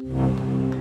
Música